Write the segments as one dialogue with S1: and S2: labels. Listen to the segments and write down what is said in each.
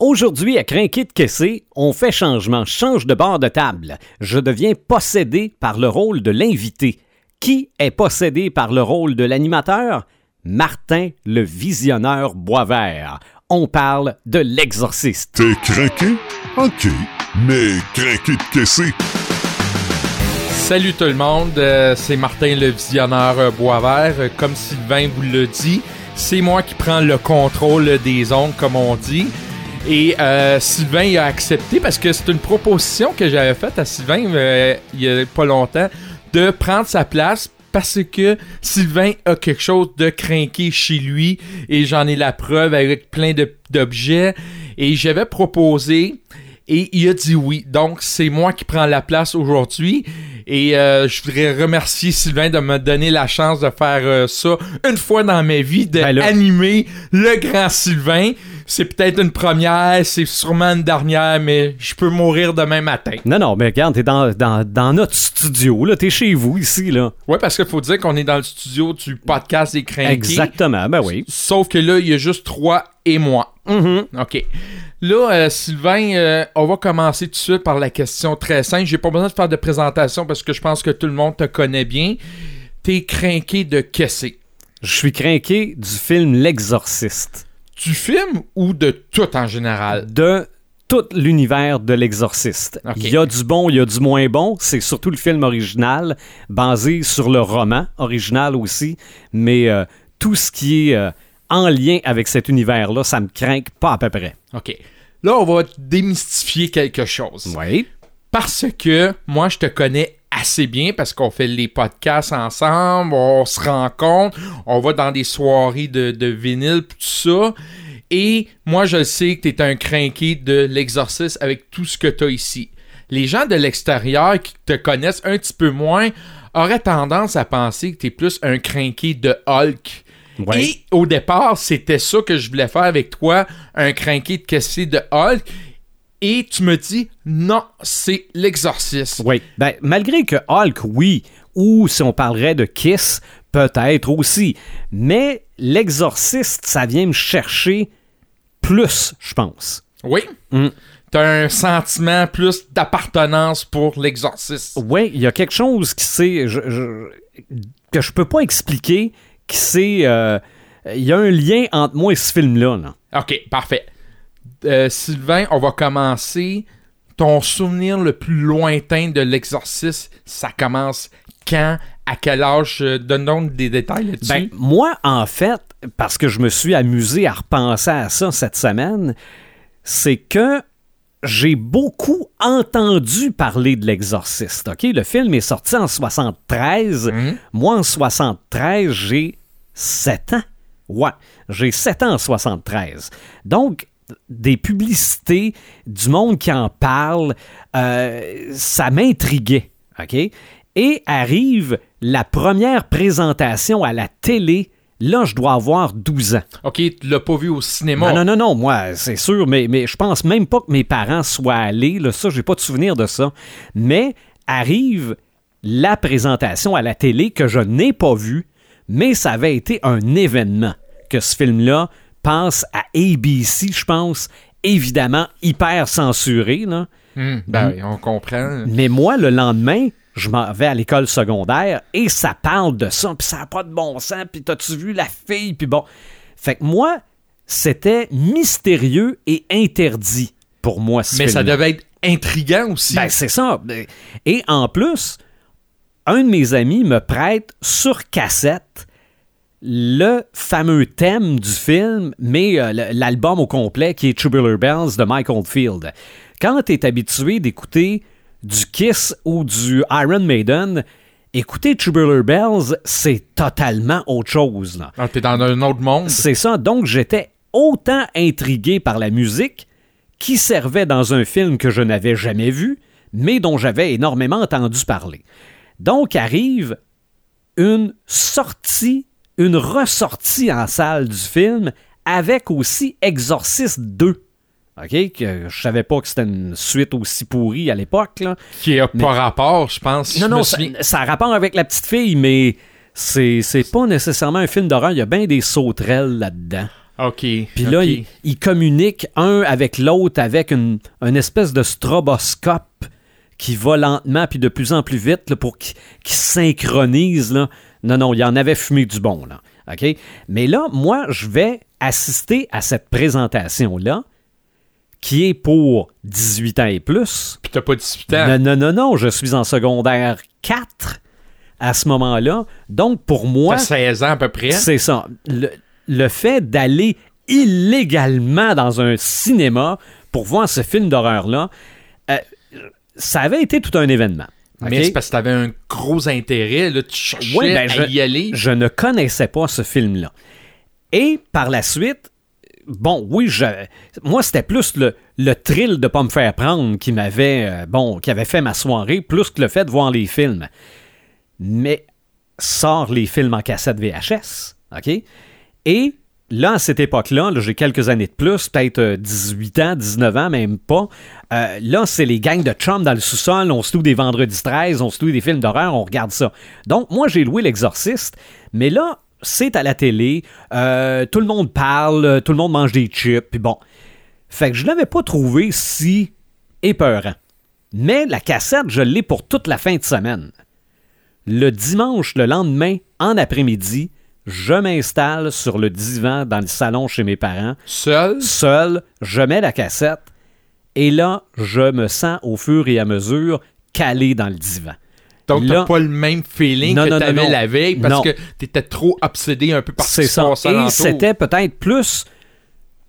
S1: Aujourd'hui, à Crinquet de Caissé, on fait changement, change de bord de table. Je deviens possédé par le rôle de l'invité. Qui est possédé par le rôle de l'animateur? Martin le visionneur Boisvert. On parle de l'exorciste.
S2: T'es craqué? OK. Mais craqué de caissé.
S3: Salut tout le monde, euh, c'est Martin le visionneur euh, Boisvert. Euh, Comme Sylvain vous l'a dit, c'est moi qui prends le contrôle des ondes, comme on dit. Et euh, Sylvain il a accepté parce que c'est une proposition que j'avais faite à Sylvain euh, il y a pas longtemps de prendre sa place parce que Sylvain a quelque chose de craqué chez lui et j'en ai la preuve avec plein d'objets. Et j'avais proposé et il a dit oui. Donc, c'est moi qui prends la place aujourd'hui. Et euh, je voudrais remercier Sylvain de me donner la chance de faire euh, ça une fois dans ma vie,
S1: Ben
S3: d'animer le grand Sylvain. C'est peut-être une première, c'est sûrement une dernière, mais je peux mourir demain matin.
S1: Non, non, mais regarde, t'es dans, dans, dans notre studio, là. T'es chez vous, ici, là.
S3: Ouais, parce qu'il faut dire qu'on est dans le studio du podcast des crinqués.
S1: Exactement, ben oui.
S3: Sauf que là, il y a juste trois et moi.
S1: Mhm.
S3: OK. Là, euh, Sylvain, euh, on va commencer tout de suite par la question très simple. J'ai pas besoin de faire de présentation parce que je pense que tout le monde te connaît bien. T'es craqué de qu'est-ce?
S1: Je suis craqué du film L'Exorciste.
S3: Du film ou de tout en général?
S1: De tout l'univers de L'Exorciste. Il y a du bon, il y a du moins bon. C'est surtout le film original, basé sur le roman original aussi. Mais euh, tout ce qui est euh, en lien avec cet univers-là, ça me craint pas à peu près.
S3: OK. Là, on va démystifier quelque chose.
S1: Oui.
S3: Parce que moi, je te connais assez bien parce qu'on fait les podcasts ensemble, on se rencontre, on va dans des soirées de, de vinyle, tout ça. Et moi, je sais que tu es un crinqué de l'exorcisme avec tout ce que tu as ici. Les gens de l'extérieur qui te connaissent un petit peu moins auraient tendance à penser que tu es plus un crinqué de Hulk.
S1: Ouais.
S3: Et au départ, c'était ça que je voulais faire avec toi, un crinqué de caissé de Hulk. Et tu me dis, non, c'est l'exorcisme.
S1: Oui. Ben, malgré que Hulk, oui, ou si on parlerait de Kiss, peut-être aussi. Mais l'exorciste, ça vient me chercher plus, je pense.
S3: Oui.
S1: Mm.
S3: T'as un sentiment plus d'appartenance pour l'exorcisme.
S1: Oui, il y a quelque chose qui c'est je, je- que je peux pas expliquer, qui c'est euh, il y a un lien entre moi et ce film-là. là.
S3: Ok, parfait. Euh, Sylvain, on va commencer. Ton souvenir le plus lointain de l'exorcisme, ça commence quand, à quel âge? Euh, Donne-nous des détails là-dessus.
S1: Ben, moi, en fait, parce que je me suis amusé à repenser à ça cette semaine, c'est que j'ai beaucoup entendu parler de l'exorciste. OK? Le film est sorti en 73.
S3: Mhm.
S1: Moi, en 73, j'ai 7 ans. Ouais, j'ai 7 ans en 73. Donc, des publicités, du monde qui en parle, euh, ça m'intriguait. OK? Et arrive la première présentation à la télé. Là, je dois avoir 12 ans.
S3: ok, tu l'as pas vu au cinéma.
S1: Non, non, non, non, moi, c'est sûr, mais, mais je pense même pas que mes parents soient allés. Là, ça, j'ai pas de souvenir de ça. Mais arrive la présentation à la télé que je n'ai pas vue, mais ça avait été un événement que ce film-là passe à ABC, je pense, évidemment hyper censuré. Là.
S3: Hmm, ben oui, on comprend.
S1: Mais moi, le lendemain, je m'en vais à l'école secondaire et ça parle de ça, puis ça n'a pas de bon sens, puis t'as-tu vu la fille, puis bon. Fait que moi, c'était mystérieux et interdit pour moi, ce
S3: Mais ça devait être intriguant aussi.
S1: Ben, c'est ça. Et en plus, un de mes amis me prête sur cassette le fameux thème du film, mais euh, l'album au complet qui est Tubular Bells de Mike Oldfield. Quand tu es habitué d'écouter du Kiss ou du Iron Maiden, écouter Tubular Bells, c'est totalement autre chose. Là.
S3: Ah, T'es dans un autre monde.
S1: C'est ça. Donc, j'étais autant intrigué par la musique qui servait dans un film que je n'avais jamais vu, mais dont j'avais énormément entendu parler. Donc, arrive une sortie, une ressortie en salle du film avec aussi Exorcist 2. OK? Que je savais pas que c'était une suite aussi pourrie à l'époque.
S3: Qui a
S1: Mais-
S3: pas rapport, je pense.
S1: Non, non, ça, a rapport avec la petite fille, mais c'est c'est pas nécessairement un film d'horreur. Il y a bien des sauterelles là-dedans.
S3: OK.
S1: Puis là, ils, ils communiquent un avec l'autre avec une, une espèce de stroboscope qui va lentement puis de plus en plus vite là, pour qu'ils qu'ils se synchronisent. Là. Non, non, il y en avait fumé du bon. Là. OK? Mais là, moi, je vais assister à cette présentation-là qui est pour 18 ans et plus.
S3: Puis t'as pas 18 ans.
S1: Non, non, non, non, je suis en secondaire 4 à ce moment-là. Donc, pour moi,
S3: T'as 16 ans à peu près.
S1: c'est ça. Le, le fait d'aller illégalement dans un cinéma pour voir ce film d'horreur-là, euh, ça avait été tout un événement.
S3: Mais c'est parce que t'avais un gros intérêt. Là, tu cherchais
S1: Ouais, ben,
S3: à
S1: je-
S3: y aller.
S1: Je ne connaissais pas ce film-là. Et par la suite, bon, oui, je, moi, c'était plus le, le thrill de pas me faire prendre qui m'avait, euh, bon, qui avait fait ma soirée, plus que le fait de voir les films. Mais sort les films en cassette VHS, OK? Et là, à cette époque-là, là, j'ai quelques années de plus, peut-être euh, 18 ans, 19 ans, même pas. Euh, là, c'est les gangs de chums dans le sous-sol, on se loue des vendredis 13, on se loue des films d'horreur, on regarde ça. Donc, moi, j'ai loué L'Exorciste, mais là, c'est à la télé, euh, tout le monde parle, euh, tout le monde mange des chips, puis bon. Fait que je l'avais pas trouvé si épeurant. Mais la cassette, je l'ai pour toute la fin de semaine. Le dimanche, le lendemain, en après-midi, je m'installe sur le divan dans le salon chez mes parents,
S3: Seul?
S1: seul, je mets la cassette, et là, je me sens au fur et à mesure calé dans le divan.
S3: Donc, t'as pas le même feeling
S1: Non,
S3: que
S1: non,
S3: t'avais la veille parce
S1: Non.
S3: que t'étais trop obsédé un peu par ce qui
S1: ça. Et c'était peut-être plus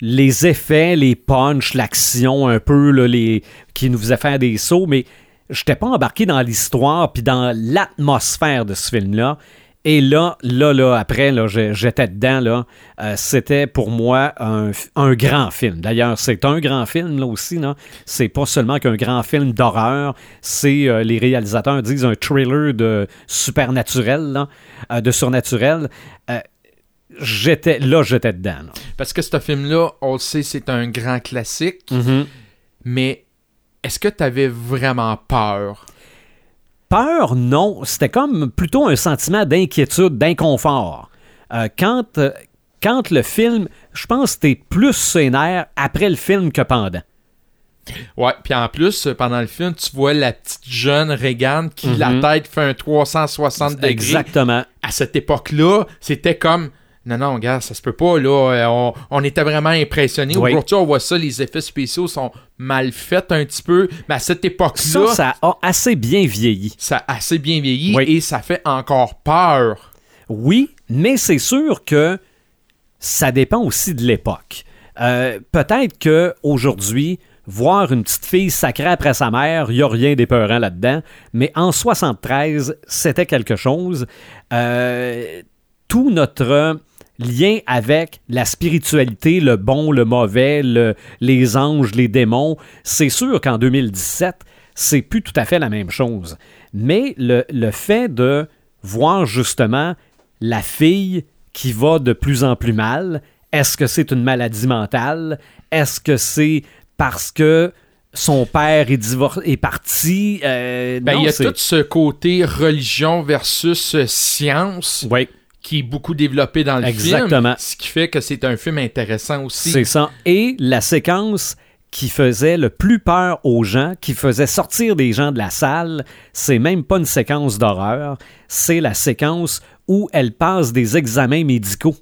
S1: les effets, les punchs, l'action un peu, là, les, qui nous faisaient faire des sauts, mais j'étais pas embarqué dans l'histoire puis dans l'atmosphère de ce film-là. Et là, là, là, après, là, j'étais dedans, là. Euh, c'était pour moi un, un grand film. D'ailleurs, c'est un grand film, là aussi, là. C'est pas seulement qu'un grand film d'horreur, c'est, euh, les réalisateurs disent, un thriller de supernaturel, là, euh, de surnaturel. J'étais, là, j'étais dedans, là.
S3: Parce que ce film-là, on le sait, c'est un grand classique.
S1: Mm.
S3: Mais est-ce que t'avais vraiment peur?
S1: Peur, non. C'était comme plutôt un sentiment d'inquiétude, d'inconfort. Euh, quand, euh, quand le film, je pense que t'es plus sénère après le film que pendant.
S3: Ouais, puis en plus, pendant le film, tu vois la petite jeune Regan qui, la
S1: Mhm.
S3: tête fait un 360 degrés.
S1: Exactement.
S3: À cette époque-là, c'était comme... Non, non, gars, ça se peut pas, là. Euh, On, on était vraiment impressionnés.
S1: Oui.
S3: Aujourd'hui, on voit ça, les effets spéciaux sont mal faits un petit peu. Mais à cette
S1: Ça,
S3: époque-là, ça,
S1: ça a assez bien vieilli.
S3: a assez bien vieilli
S1: Oui.
S3: et ça fait encore peur.
S1: Oui, mais c'est sûr que ça dépend aussi de l'époque. Euh, Peut-être que aujourd'hui, voir une petite fille sacrée après sa mère, il n'y a rien d'épeurant là-dedans. Mais en 73, c'était quelque chose. Euh, tout notre lien avec la spiritualité, le bon, le mauvais, le- les anges, les démons, c'est sûr qu'en 2017, c'est plus tout à fait la même chose. Mais le, le fait de voir justement la fille qui va de plus en plus mal, est-ce que c'est une maladie mentale? Est-ce que c'est parce que son père est, divor- est parti? Euh,
S3: Ben,
S1: non,
S3: il y a tout ce côté religion versus euh, science
S1: Oui,
S3: qui est beaucoup développé dans le
S1: Exactement.
S3: film. Ce qui fait que c'est un film intéressant aussi.
S1: c'est ça. Et la séquence qui faisait le plus peur aux gens, qui faisait sortir des gens de la salle, c'est même pas une séquence d'horreur, c'est la séquence où elle passe des examens médicaux.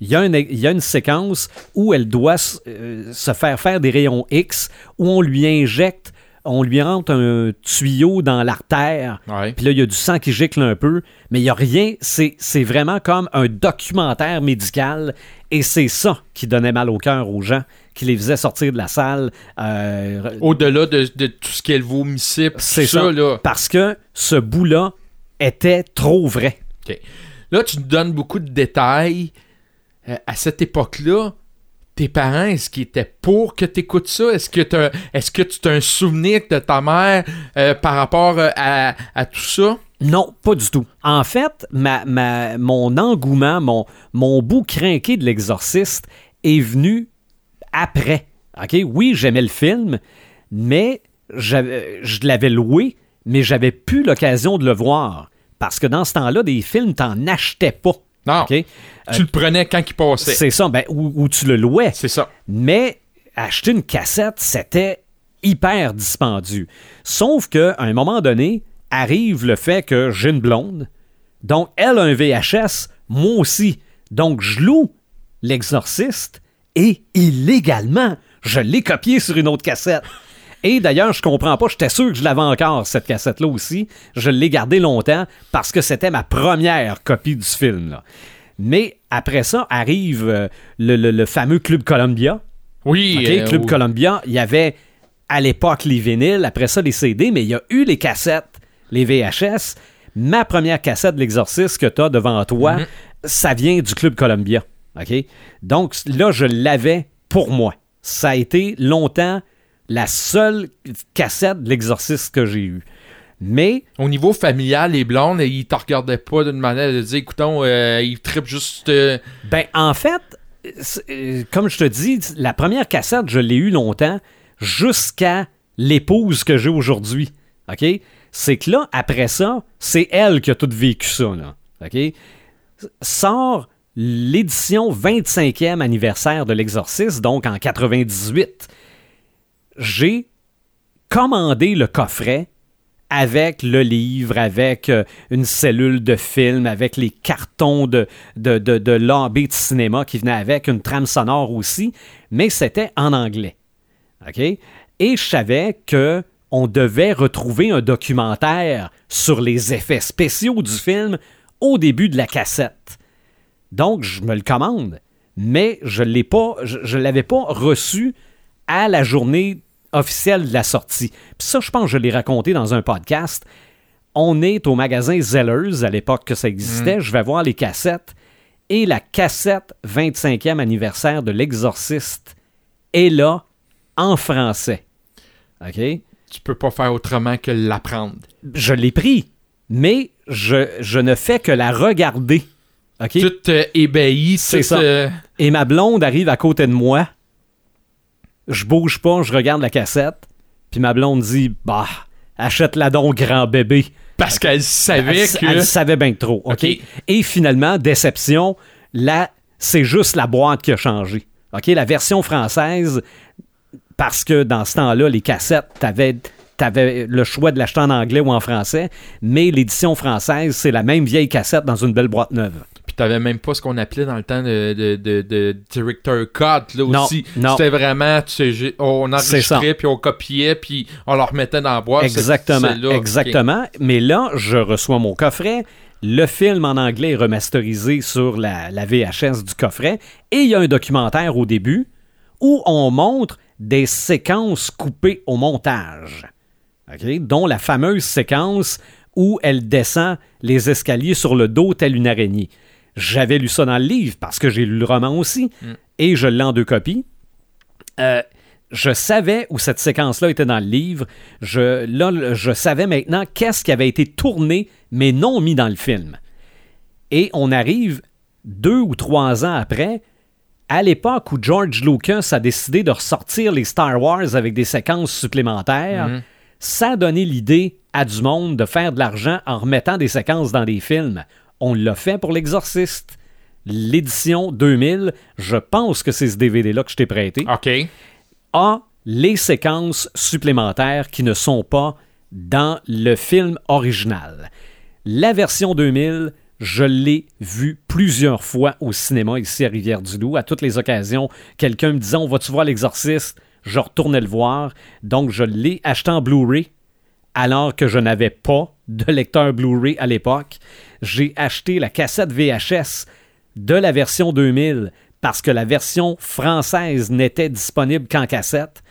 S1: Il y, a une, il y a une séquence où elle doit euh, se faire faire des rayons X, où on lui injecte, on lui rentre un tuyau dans l'artère, puis là, il y a du sang qui gicle un peu, mais il n'y a rien. C'est vraiment comme un documentaire médical, et c'est ça qui donnait mal au cœur aux gens, qui les faisait sortir de la salle. euh,
S3: Au-delà de, de tout ce qu'elle vomissait,
S1: c'est
S3: ça,
S1: ça,
S3: là.
S1: parce que ce bout-là était trop vrai.
S3: Là, tu nous donnes beaucoup de détails. Euh, à cette époque-là, tes parents, est-ce qu'ils étaient pour que tu écoutes ça? Est-ce que, t'as- est-ce que tu as un souvenir de ta mère euh, par rapport euh, à, à tout ça?
S1: Non, pas du tout. En fait, ma, ma- mon engouement, mon, mon bout crinqué de l'exorciste est venu après. OK? Oui, j'aimais le film, mais j'avais- je l'avais loué, mais j'avais plus l'occasion de le voir. Parce que dans ce temps-là, des films, t'en achetais pas.
S3: Non. Tu le prenais quand il passait.
S1: C'est ça, ben, ou, ou tu le louais.
S3: C'est ça.
S1: Mais acheter une cassette, c'était hyper dispendieux. Sauf qu'à un moment donné, arrive le fait que j'ai une blonde. Donc, elle a un VHS, moi aussi. Donc, je loue l'exorciste et illégalement, je l'ai copié sur une autre cassette. Et d'ailleurs, je comprends pas, j'étais sûr que je l'avais encore, cette cassette-là aussi. Je l'ai gardée longtemps parce que c'était ma première copie du film. là. Mais après ça arrive euh, le, le- le fameux Club Columbia.
S3: Oui. Euh,
S1: Club
S3: oui.
S1: Columbia, il y avait à l'époque les vinyles, après ça les CD, mais il y a eu les cassettes, les VHS. Ma première cassette de l'exorciste que tu as devant toi,
S3: Mhm.
S1: ça vient du Club Columbia. OK? Donc là, je l'avais pour moi. Ça a été longtemps la seule cassette de l'exorciste que j'ai eue. Mais
S3: Au niveau familial, les blondes, ils te regardaient pas d'une manière de dire, écoutons, euh, ils trippent juste. euh,
S1: Ben, en fait, euh, comme je te dis, la première cassette, je l'ai eue longtemps jusqu'à l'épouse que j'ai aujourd'hui. OK? C'est que là, après ça, c'est elle qui a tout vécu ça. Là. OK? Sort l'édition 25e anniversaire de l'Exorciste, donc en 98. J'ai commandé le coffret avec le livre, avec euh, une cellule de film, avec les cartons de, de, de, cinéma qui venaient avec, une trame sonore aussi, mais c'était en anglais. Et je savais que on devait retrouver un documentaire sur les effets spéciaux du film au début de la cassette. Donc, je me le commande, mais je l'ai pas, je, je l'avais pas reçu à la journée officielle de la sortie. Puis ça, je pense que je l'ai raconté dans un podcast. On est au magasin Zellers, à l'époque que ça existait. Je vais voir les cassettes. Et la cassette 25e anniversaire de l'Exorciste est là, en français. OK?
S3: tu peux pas faire autrement que l'apprendre.
S1: Je l'ai pris, mais je, je ne fais que la regarder. OK?
S3: Tout euh, ébahi,
S1: C'est ça.
S3: euh,
S1: Et ma blonde arrive à côté de moi. Je bouge pas, je regarde la cassette. Puis ma blonde dit Bah, achète-la donc, grand bébé.
S3: parce qu'elle savait
S1: elle,
S3: que.
S1: elle savait bien trop. OK? Et finalement, déception, là, c'est juste la boîte qui a changé. OK? La version française, parce que dans ce temps-là, les cassettes, t'avais. T'avais le choix de l'acheter en anglais ou en français, mais l'édition française, c'est la même vieille cassette dans une belle boîte neuve.
S3: Puis t'avais même pas ce qu'on appelait dans le temps de, de, de, de director cut, là
S1: Non,
S3: aussi.
S1: non.
S3: C'était vraiment, tu sais, j'ai- on enregistrait, puis on copiait, puis on le remettait dans la boîte.
S1: Exactement,
S3: C'est- c'est là,
S1: exactement. Mais là, je reçois mon coffret. Le film en anglais est remasterisé sur la, la VHS du coffret. Et il y a un documentaire au début où on montre des séquences coupées au montage. OK? Dont la fameuse séquence où elle descend les escaliers sur le dos telle une araignée. J'avais lu ça dans le livre parce que j'ai lu le roman aussi. Et je l'ai en deux copies. Euh, je savais où cette séquence-là était dans le livre. Je, là, le- je savais maintenant qu'est-ce qui avait été tourné, mais non mis dans le film. Et on arrive deux ou trois ans après, à l'époque où George Lucas a décidé de ressortir les Star Wars avec des séquences supplémentaires, ça a donné l'idée à du monde de faire de l'argent en remettant des séquences dans des films. On l'a fait pour l'Exorciste. L'édition 2000, je pense que c'est ce DVD-là que je t'ai prêté
S3: OK.
S1: a les séquences supplémentaires qui ne sont pas dans le film original. La version 2000, je l'ai vue plusieurs fois au cinéma ici à Rivière-du-Loup. À toutes les occasions, quelqu'un me disait On va-tu voir l'exorciste? Je retournais le voir. Donc, je l'ai acheté en Blu-ray alors que je n'avais pas de lecteur Blu-ray à l'époque. J'ai acheté la cassette VHS de la version 2000 parce que la version française n'était disponible qu'en cassette.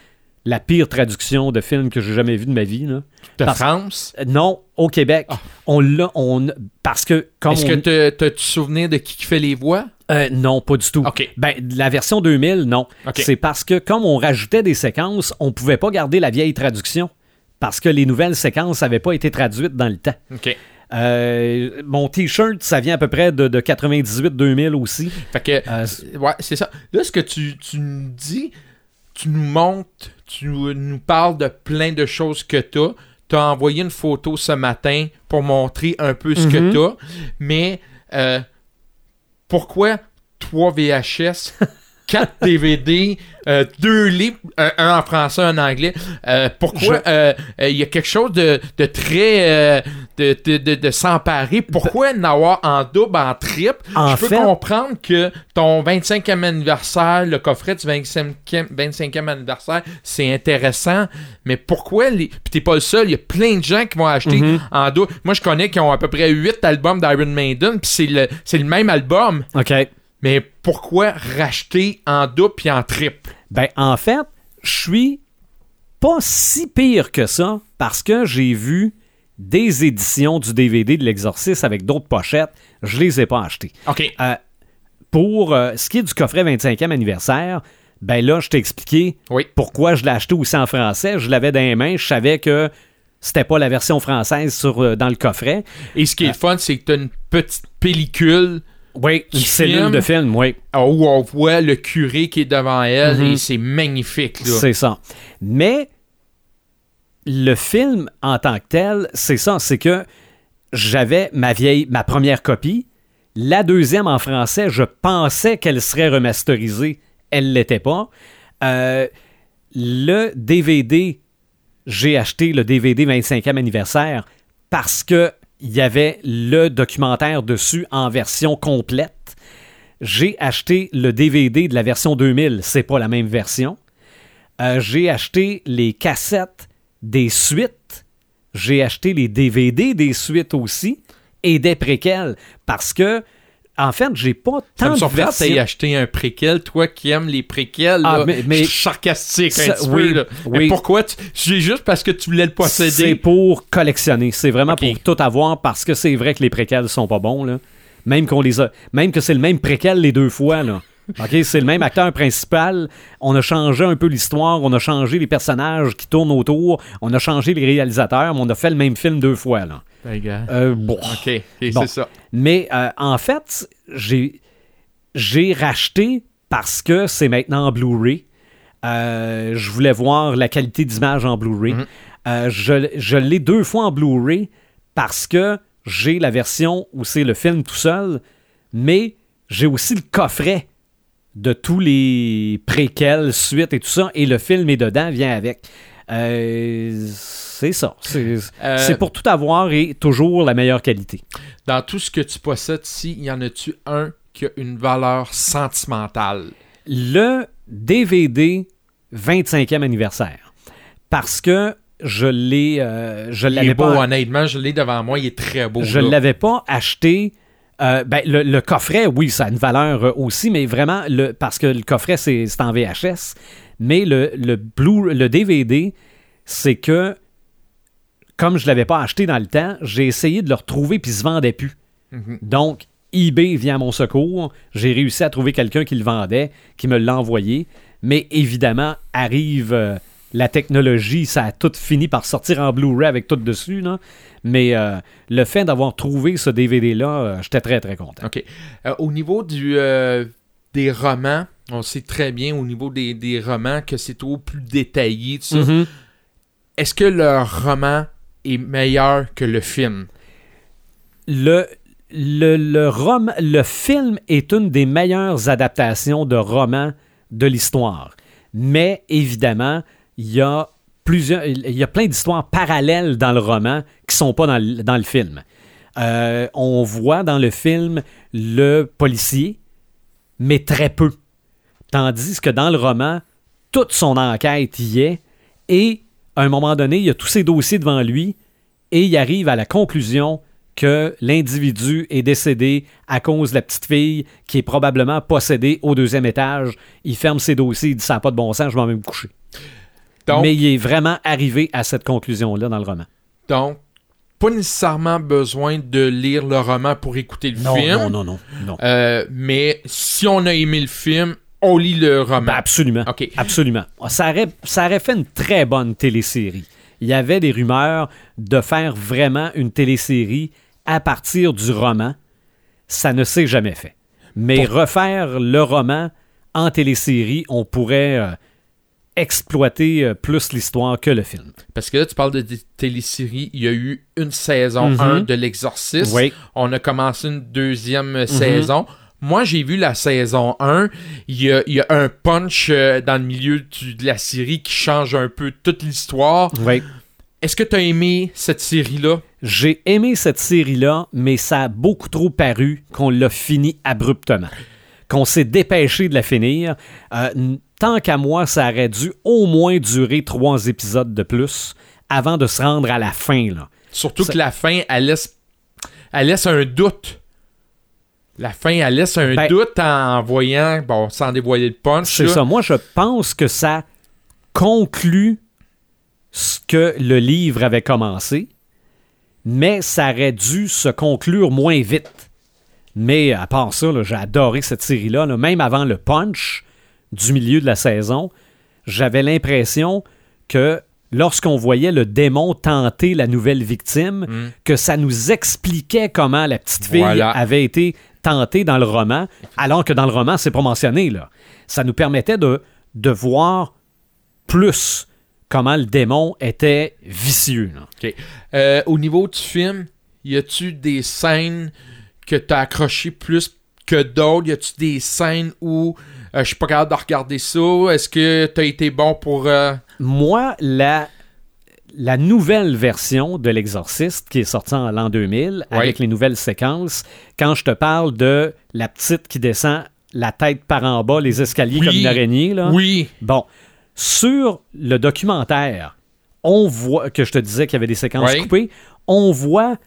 S1: La pire traduction de film que j'ai jamais vue de ma vie. là.
S3: De
S1: Parce-
S3: France?
S1: Euh, Non, au Québec. On l'a, on, parce que comme
S3: Est-ce
S1: on-
S3: que t'as- t'as-tu souvenir de qui fait les voix?
S1: euh, non, pas du tout.
S3: OK.
S1: Ben, la version 2000, non. C'est parce que comme on rajoutait des séquences, on pouvait pas garder la vieille traduction parce que les nouvelles séquences n'avaient pas été traduites dans le temps.
S3: OK.
S1: Euh, mon t-shirt, ça vient à peu près de, de 98-2000 aussi.
S3: Fait que,
S1: Euh,
S3: ouais, c'est ça. Là, ce que tu, tu nous dis, tu nous montres, tu nous parles de plein de choses que tu as. Tu as envoyé une photo ce matin pour montrer un peu ce
S1: Mhm.
S3: que tu as, mais euh, pourquoi 3 VHS, 4 DVD, 2 livres, un, en français, un en anglais. Euh, pourquoi euh, euh, il y a quelque chose de, de très euh, de, de, de, de s'emparer? Pourquoi n'avoir en double, en triple?
S1: En
S3: Je peux
S1: fait-
S3: comprendre que ton 25e anniversaire, le coffret du 25e, 25e anniversaire, c'est intéressant, mais pourquoi les. Puis t'es pas le seul, il y a plein de gens qui vont acheter
S1: Mhm.
S3: en double. Moi, je connais qui ont à peu près 8 albums d'Iron Maiden, puis c'est le, c'est le même album.
S1: OK.
S3: Mais pourquoi racheter en double puis en triple?
S1: Ben, en fait, je suis pas si pire que ça parce que j'ai vu des éditions du DVD de l'Exorciste avec d'autres pochettes. Je les ai pas achetées.
S3: OK.
S1: Euh, pour euh, ce qui est du coffret 25e anniversaire, ben là, je t'ai expliqué
S3: Oui.
S1: pourquoi je l'ai acheté aussi en français. Je l'avais dans les mains. Je savais que c'était pas la version française sur, euh, dans le coffret.
S3: Et ce qui est fun, c'est que t'as une petite pellicule
S1: Oui, une cellule de film, oui.
S3: euh, où on voit le curé qui est devant elle
S1: Mhm.
S3: et c'est magnifique.
S1: C'est ça. Mais le film en tant que tel, c'est ça, c'est que j'avais ma vieille, ma première copie. La deuxième en français, je pensais qu'elle serait remasterisée. Elle l'était pas. Euh, le DVD, j'ai acheté le DVD 25e anniversaire parce que il y avait le documentaire dessus en version complète. J'ai acheté le DVD de la version 2000, c'est pas la même version. Euh, j'ai acheté les cassettes des suites. J'ai acheté les DVD des suites aussi et des préquels parce que en fait, j'ai pas
S3: Ça
S1: tant
S3: me
S1: de
S3: surprend que acheté un préquel, toi qui aimes les préquels.
S1: Ah,
S3: là.
S1: mais- mais-
S3: Je suis sarcastique un
S1: Ça-
S3: petit
S1: oui,
S3: peu. Là. Mais
S1: oui.
S3: pourquoi? tu- C'est juste parce que tu voulais le
S1: C'est
S3: posséder.
S1: pour collectionner. C'est vraiment pour tout avoir parce que c'est vrai que les préquels sont pas bons. Là. Même qu'on les a. Même que c'est le même préquel les deux fois. Là. OK, c'est le même acteur principal. On a changé un peu l'histoire, on a changé les personnages qui tournent autour, on a changé les réalisateurs, mais on a fait le même film deux fois. Là. Euh, bon.
S3: OK, et
S1: Bon.
S3: c'est ça.
S1: Mais euh, en fait, j'ai j'ai racheté parce que c'est maintenant en Blu-ray. Euh, je voulais voir la qualité d'image en Blu-ray.
S3: Mhm.
S1: Euh, je je l'ai deux fois en Blu-ray parce que j'ai la version où c'est le film tout seul, mais j'ai aussi le coffret de tous les préquels, suites et tout ça, et le film est dedans, vient avec. Euh, c'est ça. C'est
S3: Euh,
S1: c'est pour tout avoir et toujours la meilleure qualité.
S3: Dans tout ce que tu possèdes ici, y en a-tu un qui a une valeur sentimentale?
S1: le DVD 25e anniversaire. Parce que je l'ai euh, je
S3: Il est
S1: l'avais
S3: beau,
S1: pas
S3: honnêtement. Je l'ai devant moi. Il est très beau.
S1: je
S3: là.
S1: l'avais pas acheté euh, ben, le, le coffret, oui, ça a une valeur euh, aussi, mais vraiment, le, parce que le coffret, c'est c'est en VHS. Mais le, le, Blue, le DVD, c'est que, comme je l'avais pas acheté dans le temps, j'ai essayé de le retrouver puis il se vendait plus.
S3: Mhm.
S1: Donc, eBay vient à mon secours. J'ai réussi à trouver quelqu'un qui le vendait, qui me l'a envoyé. Mais évidemment, arrive euh, la technologie, ça a tout fini par sortir en Blu-ray avec tout dessus. là. Mais euh, le fait d'avoir trouvé ce DVD-là, euh, j'étais très, très content.
S3: OK. Au niveau du, des romans, on sait très bien au niveau des, des romans que c'est au plus détaillé. tout ça.
S1: Mhm.
S3: Est-ce que le roman est meilleur que le film?
S1: le, le, le, rom- le film est une des meilleures adaptations de romans de l'histoire. Mais évidemment, il y a plusieurs, il y a plein d'histoires parallèles dans le roman qui sont pas dans le, dans le film. Euh, on voit dans le film le policier, mais très peu. Tandis que dans le roman, toute son enquête y est, et à un moment donné, il y a tous ses dossiers devant lui, et il arrive à la conclusion que l'individu est décédé à cause de la petite fille qui est probablement possédée au deuxième étage. Il ferme ses dossiers, il dit ça n'a pas de bon sens, je vais même me coucher.
S3: Donc,
S1: Mais il est vraiment arrivé à cette conclusion-là dans le roman.
S3: donc, pas nécessairement besoin de lire le roman pour écouter le
S1: Non,
S3: film.
S1: non, non, non, non.
S3: Euh, mais si on a aimé le film, on lit le roman.
S1: Ben, absolument. Absolument. Ça aurait, ça aurait fait une très bonne télésérie. Il y avait des rumeurs de faire vraiment une télésérie à partir du roman. Ça ne s'est jamais fait. Mais refaire le roman en télésérie, on pourrait euh, exploiter euh, plus l'histoire que le film.
S3: Parce que là, tu parles de des téléséries. Il y a eu une saison
S1: Mhm.
S3: 1 de L'Exorciste.
S1: Oui.
S3: On a commencé une deuxième saison. Moi, j'ai vu la saison 1. Il y a, il y a un punch euh, dans le milieu du- de la série qui change un peu toute l'histoire.
S1: Oui.
S3: Est-ce que tu as aimé cette série-là?
S1: J'ai aimé cette série-là, mais ça a beaucoup trop paru qu'on l'a fini abruptement. Qu'on s'est dépêché de la finir. Euh, tant qu'à moi, ça aurait dû au moins durer trois épisodes de plus avant de se rendre à la fin. Là.
S3: Surtout
S1: Ça-
S3: que la fin, elle laisse, elle laisse un doute. La fin, elle laisse un
S1: Ben-
S3: doute en voyant, bon, sans dévoiler le punch.
S1: C'est ça. Moi, je pense que ça conclut ce que le livre avait commencé, mais ça aurait dû se conclure moins vite. Mais à part ça, j'ai adoré cette série-là. là. Même avant le punch du milieu de la saison, j'avais l'impression que lorsqu'on voyait le démon tenter la nouvelle victime,
S3: Mm.
S1: que ça nous expliquait comment la petite fille
S3: Voilà.
S1: avait été tentée dans le roman, alors que dans le roman, c'est pas mentionné. Là. Ça nous permettait de, de voir plus comment le démon était vicieux. là.
S3: Euh, au niveau du film, y a-tu des scènes que t'as accroché plus que d'autres? Y a-tu des scènes où euh, je suis pas capable de regarder ça? Est-ce que t'as été bon pour. euh,
S1: Moi, la, la nouvelle version de L'Exorciste qui est sortie en l'an 2000
S3: Ouais.
S1: avec les nouvelles séquences, quand je te parle de la petite qui descend la tête par en bas, les escaliers
S3: Oui.
S1: comme une araignée, là.
S3: Oui.
S1: Bon, sur le documentaire, on voit que je te disais qu'il y avait des séquences coupées, on voit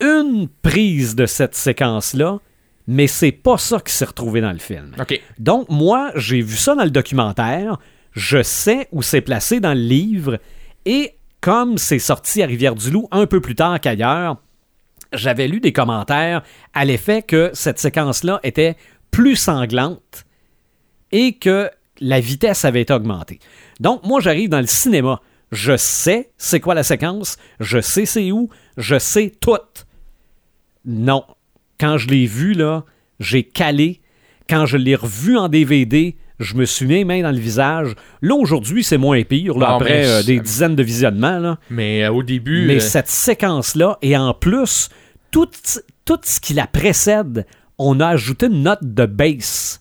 S1: une prise de cette séquence-là, mais c'est pas ça qui s'est retrouvé dans le film.
S3: Ok.
S1: Donc, moi, j'ai vu ça dans le documentaire, je sais où c'est placé dans le livre, et comme c'est sorti à Rivière-du-Loup un peu plus tard qu'ailleurs, j'avais lu des commentaires à l'effet que cette séquence-là était plus sanglante et que la vitesse avait été augmentée. Donc, moi, j'arrive dans le cinéma. Je sais c'est quoi la séquence, je sais c'est où, je sais tout. Non. Quand je l'ai vu, là, j'ai calé. Quand je l'ai revu en DVD, je me suis mis les mains dans le visage. Là, aujourd'hui, c'est moins pire, là,
S3: Non,
S1: après euh, des dizaines de visionnements. Là.
S3: Mais euh, au début.
S1: Mais
S3: euh,
S1: cette séquence-là, et en plus, tout, tout ce qui la précède, on a ajouté une note de bass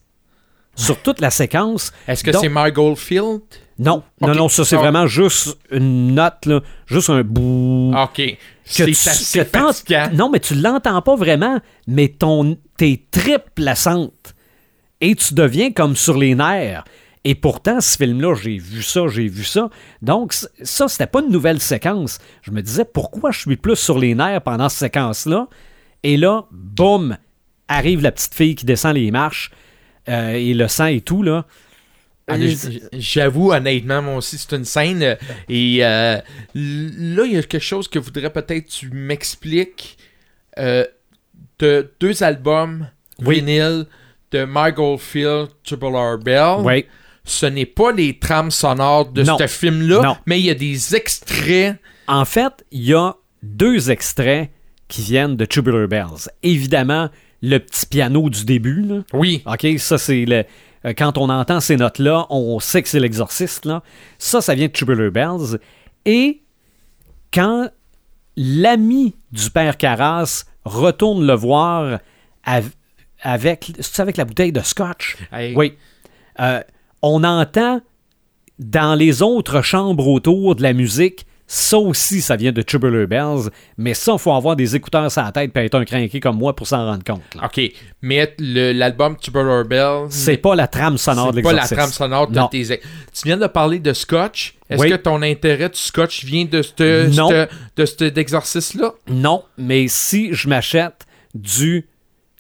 S1: sur toute la séquence.
S3: Est-ce que c'est Mark Goldfield?
S1: Non, non, non, ça c'est
S3: Ah.
S1: vraiment juste une note, là, juste un bout.
S3: Ok. C'est.
S1: Non, mais tu l'entends pas vraiment, mais ton, tes tripes la sentent. Et tu deviens comme sur les nerfs. Et pourtant, ce film-là, j'ai vu ça, j'ai vu ça. Donc, ça, c'était pas une nouvelle séquence. Je me disais, pourquoi je suis plus sur les nerfs pendant cette séquence-là? Et là, boum, arrive la petite fille qui descend les marches, euh, et le sang et tout, là. Euh,
S3: J'avoue, honnêtement, moi aussi, c'est une scène. euh, Et euh, là, il y a quelque chose que voudrais peut-être tu m'expliques. Euh, de deux albums
S1: Oui.
S3: vinyle de Mark Goldfield, Tubular Bell.
S1: Oui.
S3: Ce n'est pas les trames sonores de
S1: Non.
S3: ce film-là, mais il y a des extraits.
S1: En fait, il y a deux extraits qui viennent de Tubular Bells. Évidemment, le petit piano du début, là.
S3: Oui.
S1: OK, ça, c'est le. euh, Quand on entend ces notes-là, on sait que c'est l'exorciste, là. Ça, ça vient de Tubular Bells. Et quand l'ami du père Carras retourne le voir avec, avec la bouteille de scotch?
S3: Hey.
S1: Oui. Euh, on entend dans les autres chambres autour de la musique, ça aussi, ça vient de Tubular Bells, mais ça, il faut avoir des écouteurs sur la tête et être un crinqué comme moi pour s'en rendre compte. là.
S3: OK. Mais l'album Tubular Bell.
S1: C'est pas la trame sonore de
S3: C'est pas la
S1: l'exorciste.
S3: trame sonore de
S1: Non.
S3: tes Tu viens de parler de Scotch. Est-ce
S1: Oui.
S3: que ton intérêt du Scotch vient de ce de cet exorcisme-là?
S1: Non, mais si je m'achète du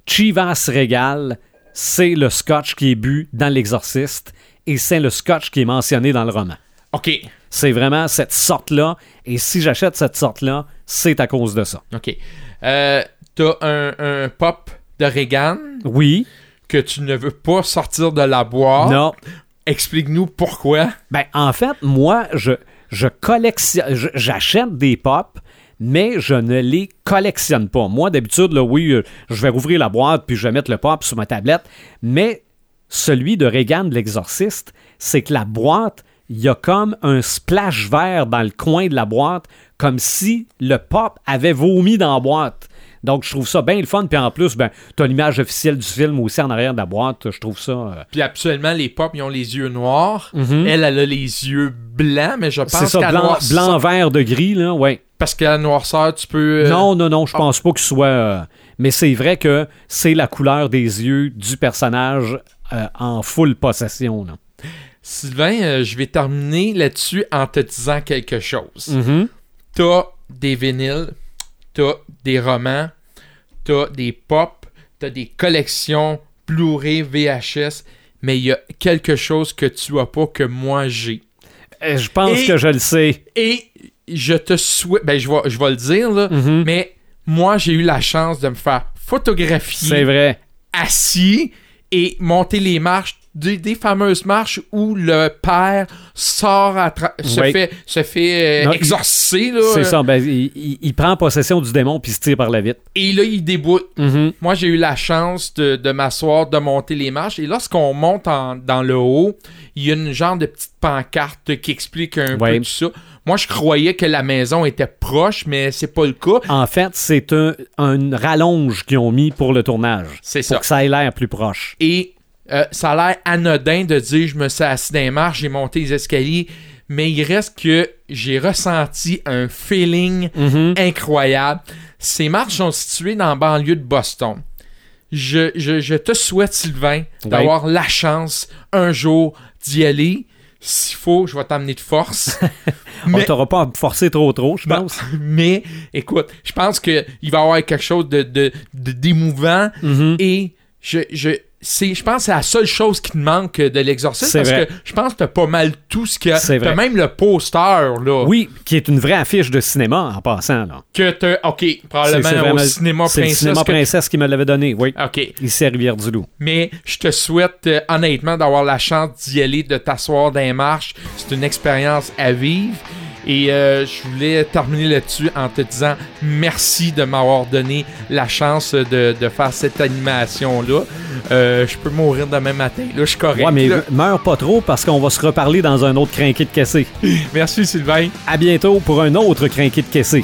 S1: Chivas Regal, c'est le scotch qui est bu dans l'exorciste et c'est le scotch qui est mentionné dans le roman.
S3: OK.
S1: C'est vraiment cette sorte-là, et si j'achète cette sorte-là, c'est à cause de ça.
S3: OK. Euh, T'as un, un pop de Reagan
S1: Oui,
S3: que tu ne veux pas sortir de la boîte.
S1: non.
S3: Explique-nous pourquoi.
S1: Ben, en fait, moi, je, je collectionne, j'achète des pop, mais je ne les collectionne pas. Moi, d'habitude, oui, euh, je vais rouvrir la boîte puis je vais mettre le pop sur ma tablette, mais celui de Reagan de l'exorciste, c'est que la boîte, il y a comme un splash vert dans le coin de la boîte, comme si le pop avait vomi dans la boîte. Donc, je trouve ça bien le fun. Puis en plus, ben, t'as l'image officielle du film aussi en arrière de la boîte. Je trouve ça. euh,
S3: Puis absolument, les pop, ils ont les yeux noirs.
S1: Mhm.
S3: Elle, elle a les yeux blancs, mais je
S1: c'est
S3: pense
S1: ça,
S3: qu'à
S1: blanc,
S3: noirceur-
S1: blanc, vert de gris, là, ouais.
S3: Parce qu'à la noirceur, tu peux... euh,
S1: Non, non, non, je pense pas que ce soit. euh, mais c'est vrai que c'est la couleur des yeux du personnage en full possession. Là.
S3: Sylvain, je vais terminer là-dessus en te disant quelque chose.
S1: Mhm.
S3: T'as des vinyles, t'as des romans, t'as des pop, t'as des collections Blu-ray, VHS, mais il y a quelque chose que tu as pas que moi j'ai.
S1: Euh, Je pense
S3: Et-
S1: que je le sais.
S3: Et je te souhaite, ben je vais, je vais le dire là,
S1: Mhm.
S3: mais moi j'ai eu la chance de me faire photographier
S1: C'est vrai.
S3: assis et monter les marches, des, des fameuses marches où le père sort à tra- se
S1: Oui.
S3: fait, se fait euh,
S1: Non,
S3: exorcer là,
S1: C'est ça. Ben, il, il- il prend possession du démon puis se tire par la vitre.
S3: et là il déboute.
S1: Mhm.
S3: Moi, j'ai eu la chance de, de m'asseoir, de monter les marches. Et lorsqu'on monte en- dans le haut, il y a une genre de petite pancarte qui explique un peu tout ça. Moi, je croyais que la maison était proche, mais c'est pas le cas.
S1: En fait, c'est un, rallonge qu'ils ont mis pour le tournage.
S3: C'est
S1: Pour
S3: ça.
S1: que ça ait l'air plus proche.
S3: Et euh, ça a l'air anodin de dire je me suis assis dans les marches, j'ai monté les escaliers. Mais il reste que j'ai ressenti un feeling
S1: Mhm.
S3: incroyable. Ces marches sont situées dans la banlieue de Boston. Je, je- je te souhaite, Sylvain, d'avoir la chance un jour d'y aller. S'il faut, je vais t'amener de force.
S1: On
S3: mais,
S1: t'aura pas à forcer trop trop, je pense.
S3: mais, écoute, je pense qu'il va y avoir quelque chose de, de, de- d'émouvant
S1: Mhm.
S3: et je, je, c'est, je pense que c'est la seule chose qui te manque de l'exorcisme
S1: C'est
S3: parce
S1: vrai.
S3: que je pense que t'as pas mal tout ce qu'il y a.
S1: C'est
S3: T'as
S1: vrai.
S3: même le poster, là.
S1: Oui, qui est une vraie affiche de cinéma en passant. Là.
S3: Que t'as, ok, probablement
S1: c'est
S3: au cinéma
S1: C'est le
S3: princesse.
S1: cinéma
S3: que-
S1: princesse qui me l'avait donné, oui.
S3: Ok.
S1: Ici à Rivière-du-Loup.
S3: Mais je te souhaite euh, honnêtement d'avoir la chance d'y aller, de t'asseoir dans les marches. C'est une expérience à vivre. Et euh, je voulais terminer là-dessus en te disant merci de m'avoir donné la chance de, de faire cette animation-là. Euh, je peux mourir demain matin. Là, je suis correct.
S1: Ouais, mais
S3: là.
S1: meurs pas trop parce qu'on va se reparler dans un autre crinqué de caissé.
S3: Merci Sylvain.
S1: À bientôt pour un autre crinqué de caissé.